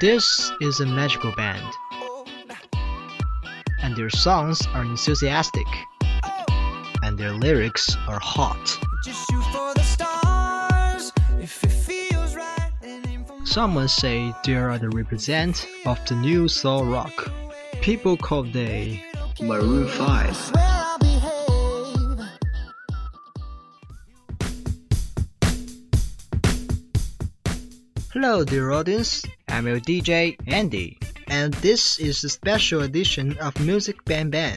This is a magical band, and their songs are enthusiastic, and their lyrics are hot. Someone say they are the represent of the new soul rock. People call they Maroon 5. Hello, dear audience. I'm your DJ Andy, and this is a special edition of Music Bang Bang.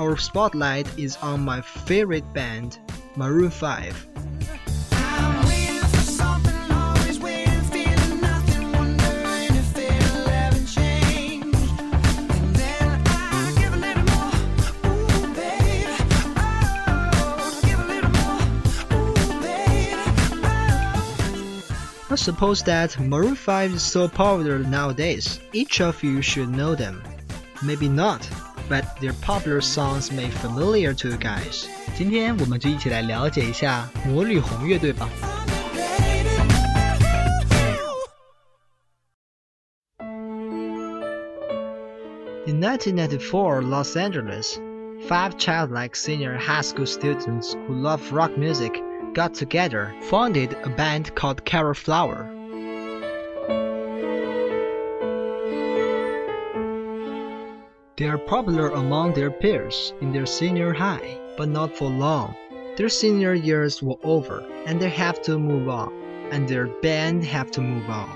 Our spotlight is on my favorite band, Maroon 5. I'm waiting for something, always waiting, feeling nothing, wondering if it'll ever change. And then I give a little more, ooh babe, oh, give a little more, ooh babe, oh. I suppose that Maroon 5 is so popular nowadays, each of you should know them. Maybe not, but their popular songs may familiar to you In 1994, Los Angeles, five childlike senior high school students who love rock music got together, founded a band called Kara's Flower. They are popular among their peers in their senior high, but not for long. Their senior years were over, and they have to move on, and their band have to move on.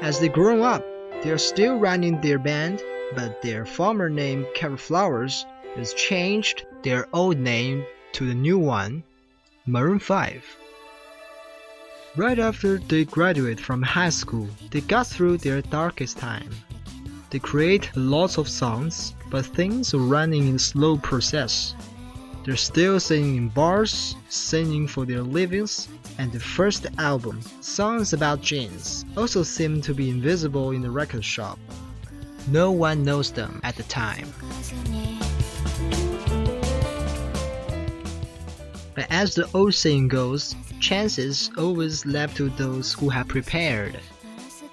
As they grow up, they are still running their band, but their former name, Kara's Flowers, has changed their old name to the new one, Maroon 5. Right after they graduate from high school, they got through their darkest time. They create lots of songs, but things are running in slow process. They're still singing in bars, singing for their livings, and the first album, Songs About Jane, also seemed to be invisible in the record shop. No one knows them at the time. But as the old saying goes, chances always left to those who have prepared.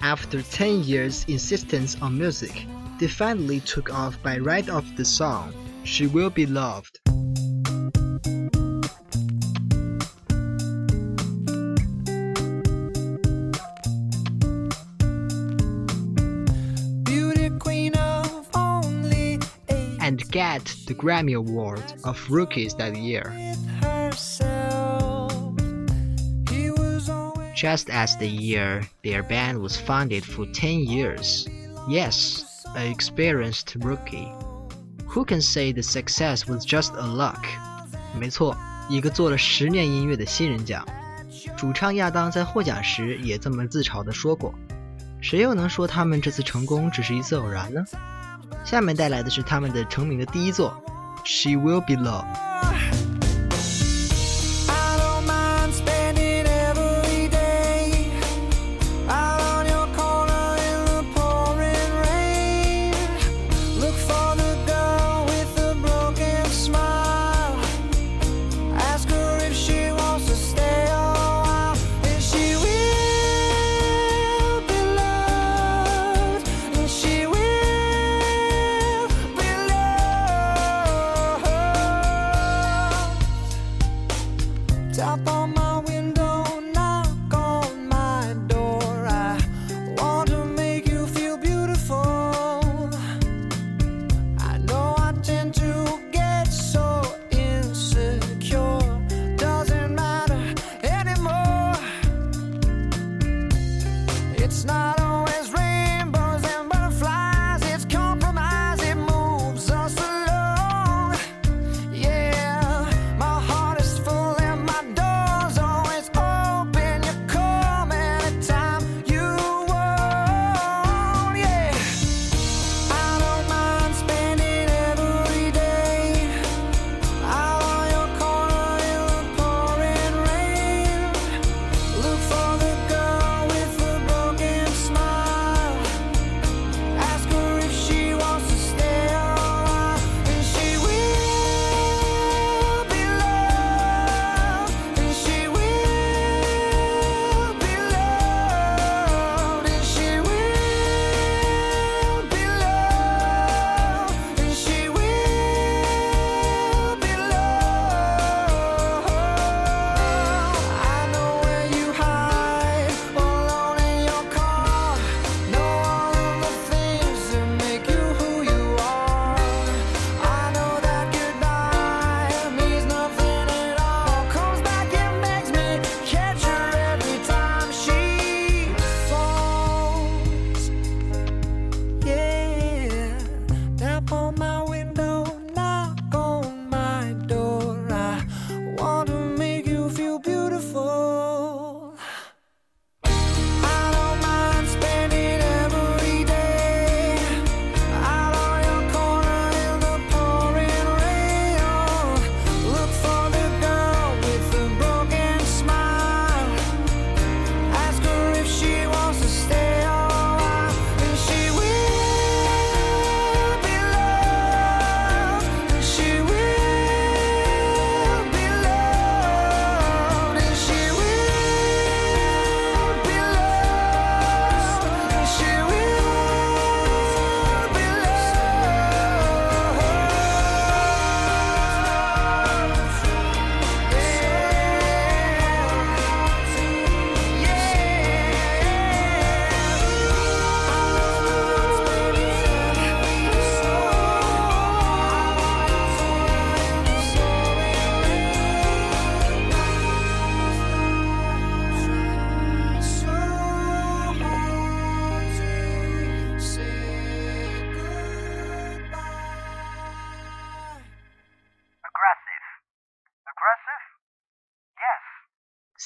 After 10 years' insistence on music, they finally took off by right of the song, She Will Be Loved. Beauty queen of only eight and get the Grammy Award of Rookies that year. just as the year their band was founded for 10 years. Yes, an experienced rookie. Who can say the success was just a luck? 没错，一个做了十年音乐的新人奖。主唱亚当在获奖时也这么自嘲地说过：“谁又能说他们这次成功只是一次偶然呢？”下面带来的是他们的成名的第一作，《She Will Be Loved》。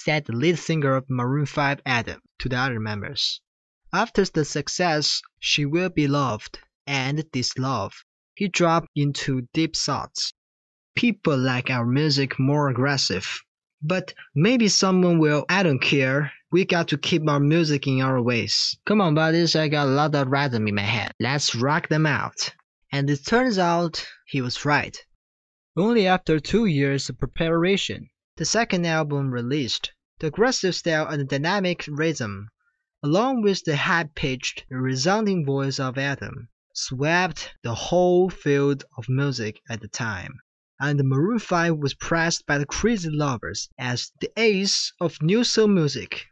Said the lead singer of Maroon 5 Adam to the other members. After the success She Will Be Loved and This Love, he dropped into deep thoughts. People like our music more aggressive. But maybe someone will, I don't care. We got to keep our music in our ways. Come on, buddies, I got a lot of rhythm in my head. Let's rock them out. And it turns out he was right. Only after two years of preparation, the second album released. The aggressive style and dynamic rhythm, along with the high-pitched, resounding voice of Adam, swept the whole field of music at the time. And Maroon 5 was praised by the crazy lovers as the ace of new soul music.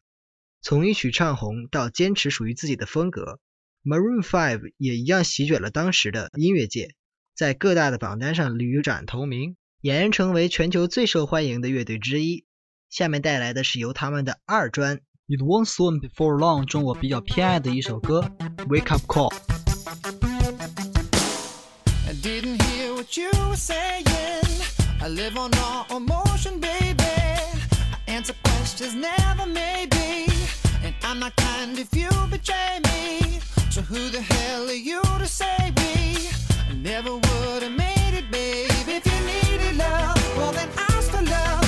从一曲唱红到坚持属于自己的风格，Maroon 5也一样席卷了当时的音乐界，在各大的榜单上屡展头名， 俨然成为全球最受欢迎的乐队之一。下面带来的是由他们的二专《It Won't Soon Before Long》中我比较偏爱的一首歌《Wake Up Call》。I didn't hear what you were saying. I live on all emotion, baby. I answer questions, never maybe. And I'm not kind if you betray me. So who the hell are you to say we never would have made babe? If you needed love, well then ask for love.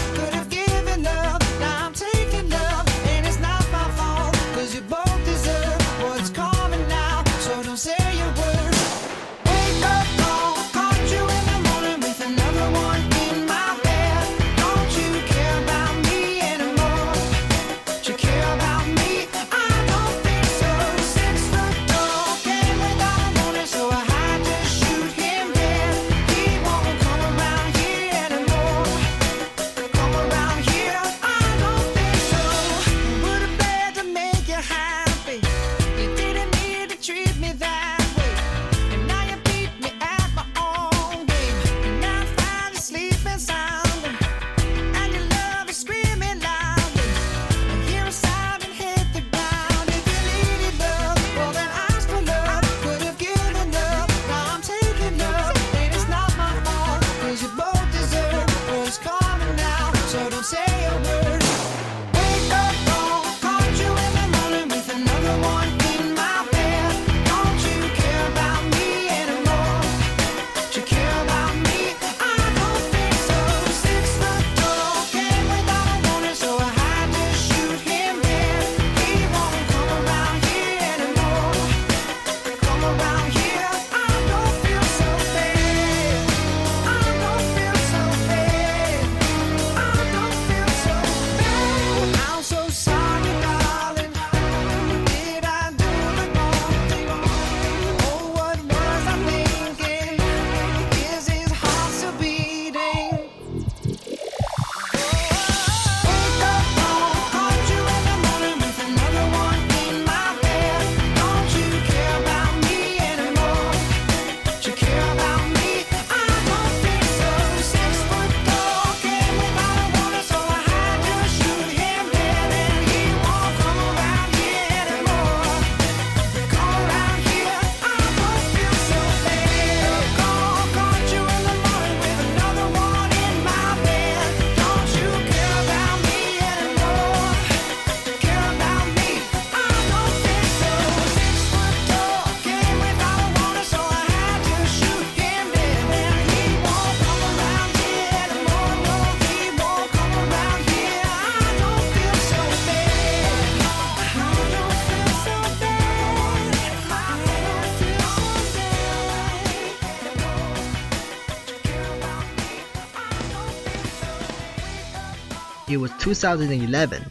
2011.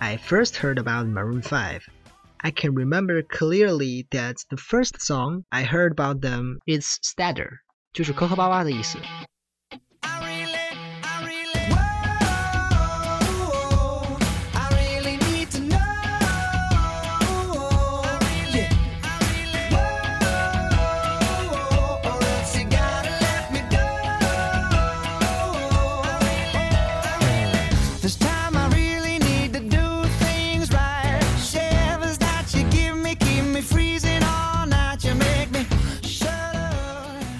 I first heard about Maroon 5. I can remember clearly that the first song I heard about them is Stutter，就是磕磕巴巴的意思。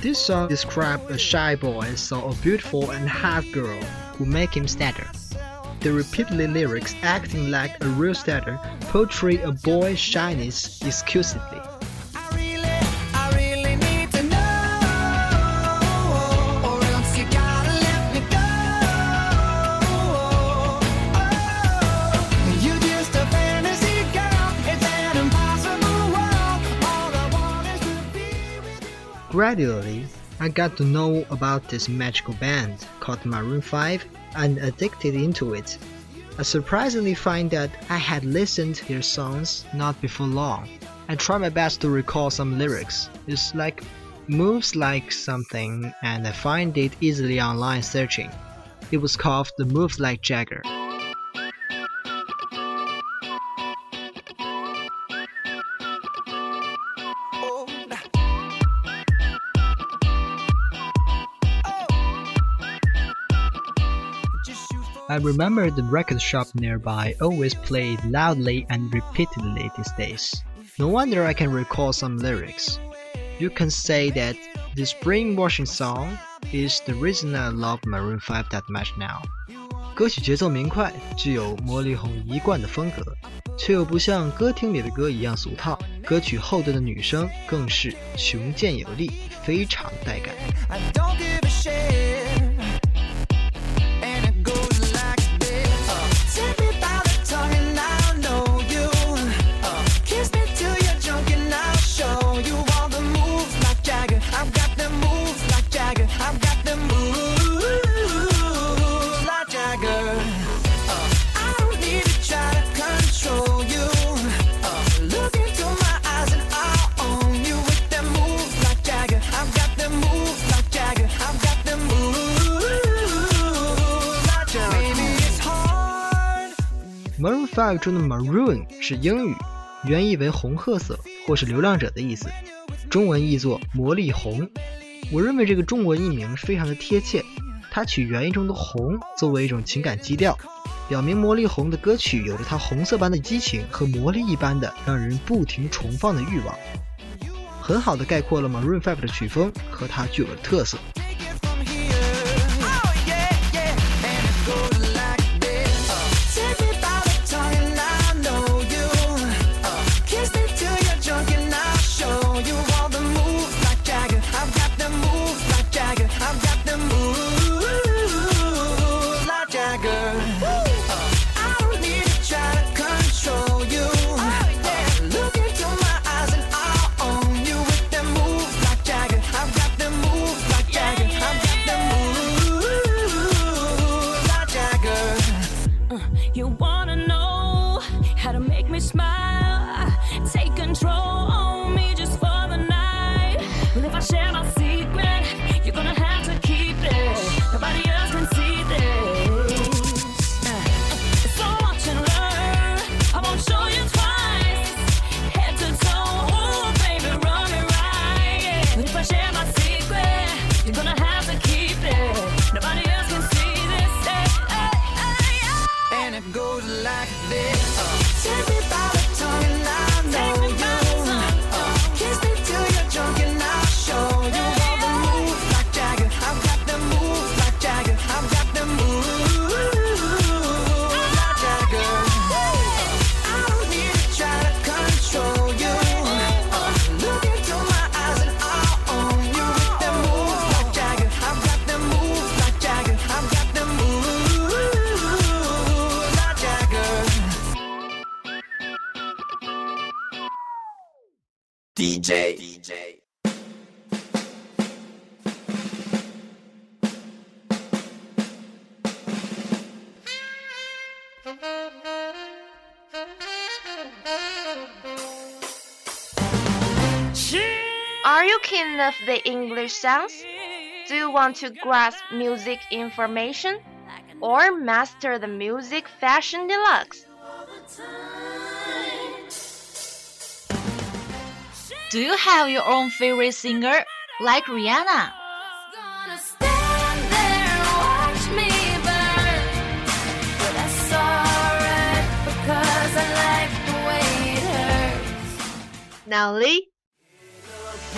This song describes a shy boy and saw a beautiful and hot girl. who make him stutter. The repeated lyrics acting like a real stutter portray a boy's shyness exquisitely. I really, I really need to know, or else you gotta let me go. Oh, you're just a fantasy girl. It's an impossible world. All I want is to be with you. Gradually, I got to know about this magical band called Maroon 5 and addicted into it. I surprisingly find that I had listened to their songs not before long. I try my best to recall some lyrics. It's like moves like something and I find it easily online searching. It was called the Moves Like Jagger. I remember the record shop nearby always played loudly and repeatedly these days. No wonder I can recall some lyrics. You can say that this brainwashing song is the reason I love Maroon 5 that much now. 歌曲节奏明快，具有魔力红一贯的风格，却又不像歌厅里的歌一样俗套。歌曲后段的女声更是雄健有力，非常带感。 I don't give a shit. Maroon 5中的 Maroon 是英语，原意为红褐色或是流浪者的意思，中文译作魔力红。我认为这个中文译名非常的贴切，它取原意中的红作为一种情感基调，表明魔力红的歌曲有着它红色般的激情和魔力一般的让人不停重放的欲望，很好的概括了 Maroon Five 的曲风和它具有的特色。It goes like this. Uh, Take me by the tongue and I Are you keen of the English sounds? Do you want to grasp music information or master the music fashion deluxe? Do you have your own favorite singer, like Rihanna? Gonna stand there and watch me burn. But that's alright because I like the way it hurts. Now, Lee,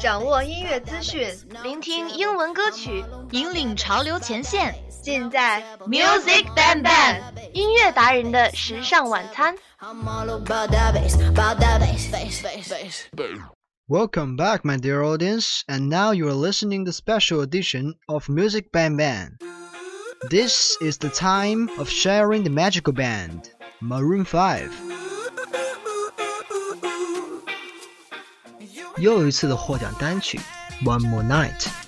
掌握音乐资讯，聆听英文歌曲，引领潮流前线。尽在 Music Bang Bang 音乐达人的时尚晚餐。 I'm all about that bass, about that bass, bass, bass, bass. Welcome back, my dear audience, and now you are listening to special edition of Music Bang Bang. This is the time of sharing the magical band, Maroon 5. 又一次的获奖单曲，One More Night。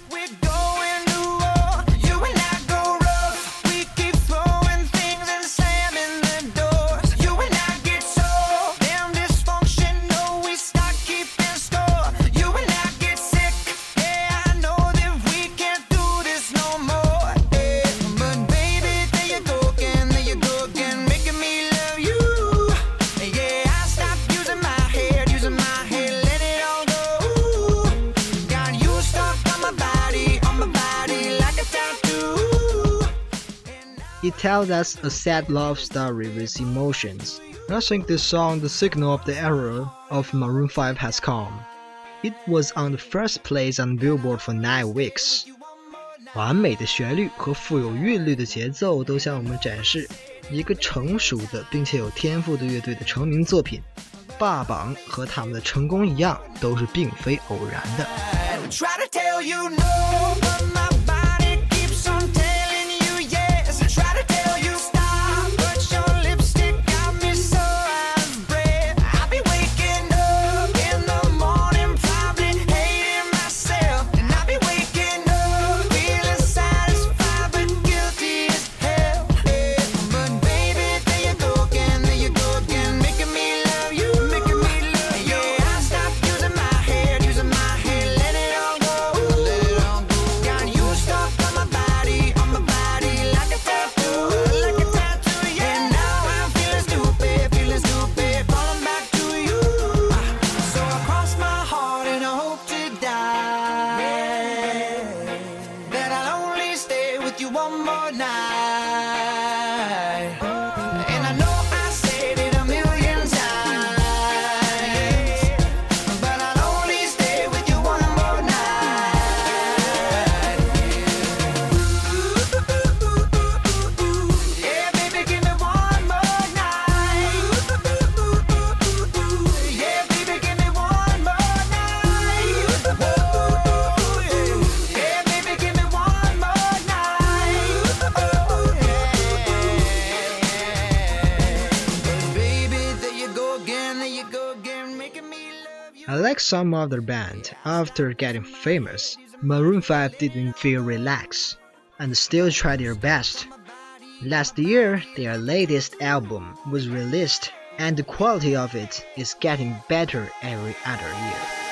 tells us a sad love story with emotions. I think this song, the signal of the era of Maroon 5 has come. It was on the first place on Billboard for nine weeks. 完美的旋律和富有韵律的节奏都向我们展示一个成熟的并且有天赋的乐队的成名作品。霸榜和他们的成功一样，都是并非偶然的。 Some other band. After getting famous, Maroon 5 didn't feel relaxed and still tried their best. Last year, their latest album was released, and the quality of it is getting better every other year.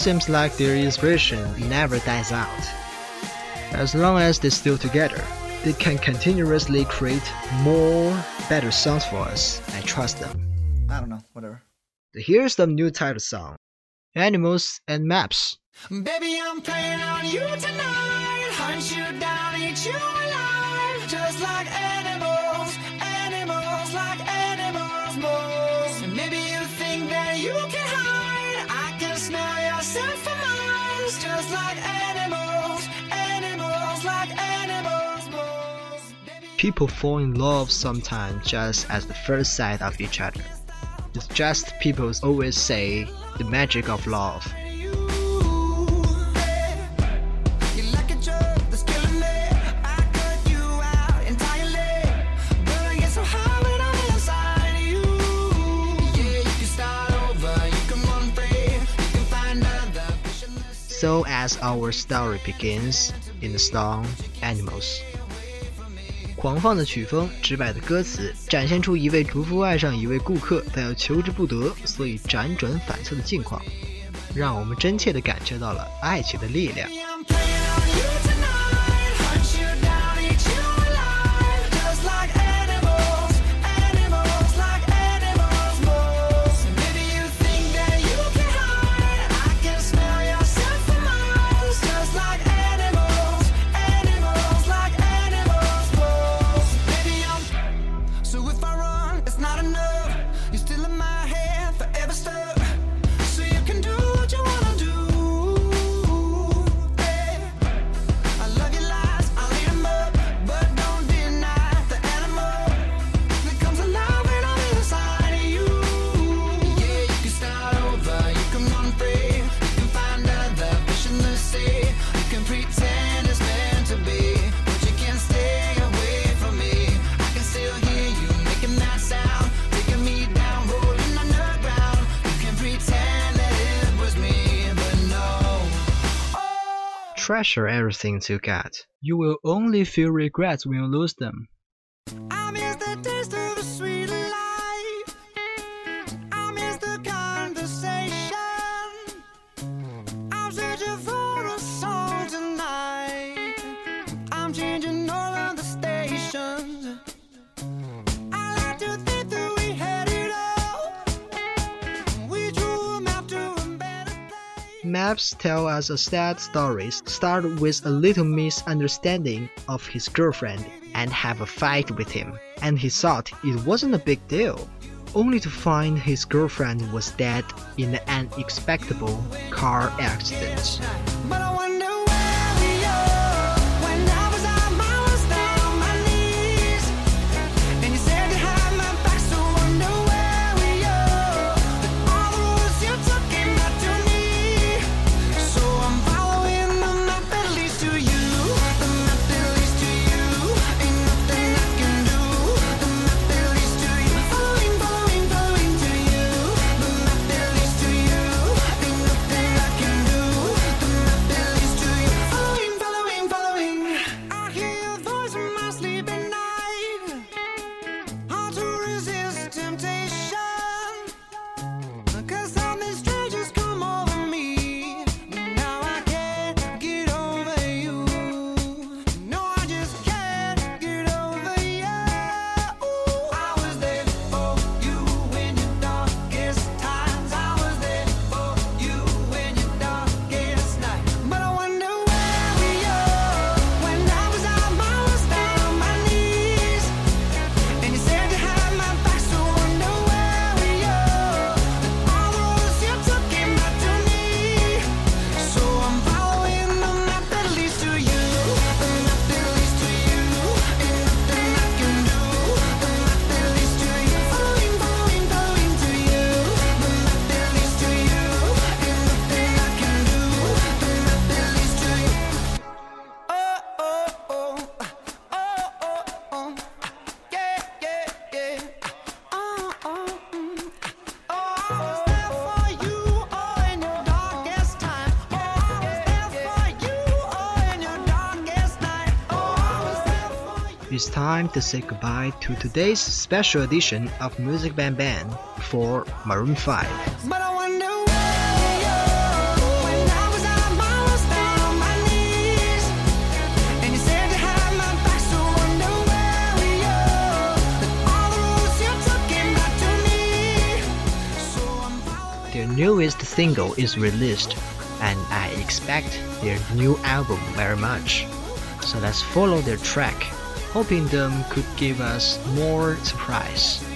Seems like their inspiration never dies out. As long as they're still together, they can continuously create more better songs for us. I trust them. I don't know, whatever. Here's the new title song Animals and Maps. Baby, I'm playing on you tonight. Hunt you down, eat you alive. Just like animals, animals, like animals, moles. Maybe you think that you can People fall in love sometimes just at the first sight of each other. It's just people always say the magic of love. So, as our story begins in the song Animals, 狂放的曲风，直白的歌词，展现出一位屠夫爱上一位顾客，但又求之不得，所以辗转反侧的境况，让我们真切地感受到了爱情的力量。treasure everything you get. You will only feel regret when you lose them. Perhaps tell us a sad story start with a little misunderstanding of his girlfriend and have a fight with him, and he thought it wasn't a big deal, only to find his girlfriend was dead in an unexpected car accident. It's time to say goodbye to today's special edition of Music Bang Bang for Maroon 5. their newest single is released, and I expect their new album very much. So let's follow their track hoping them could give us more surprise.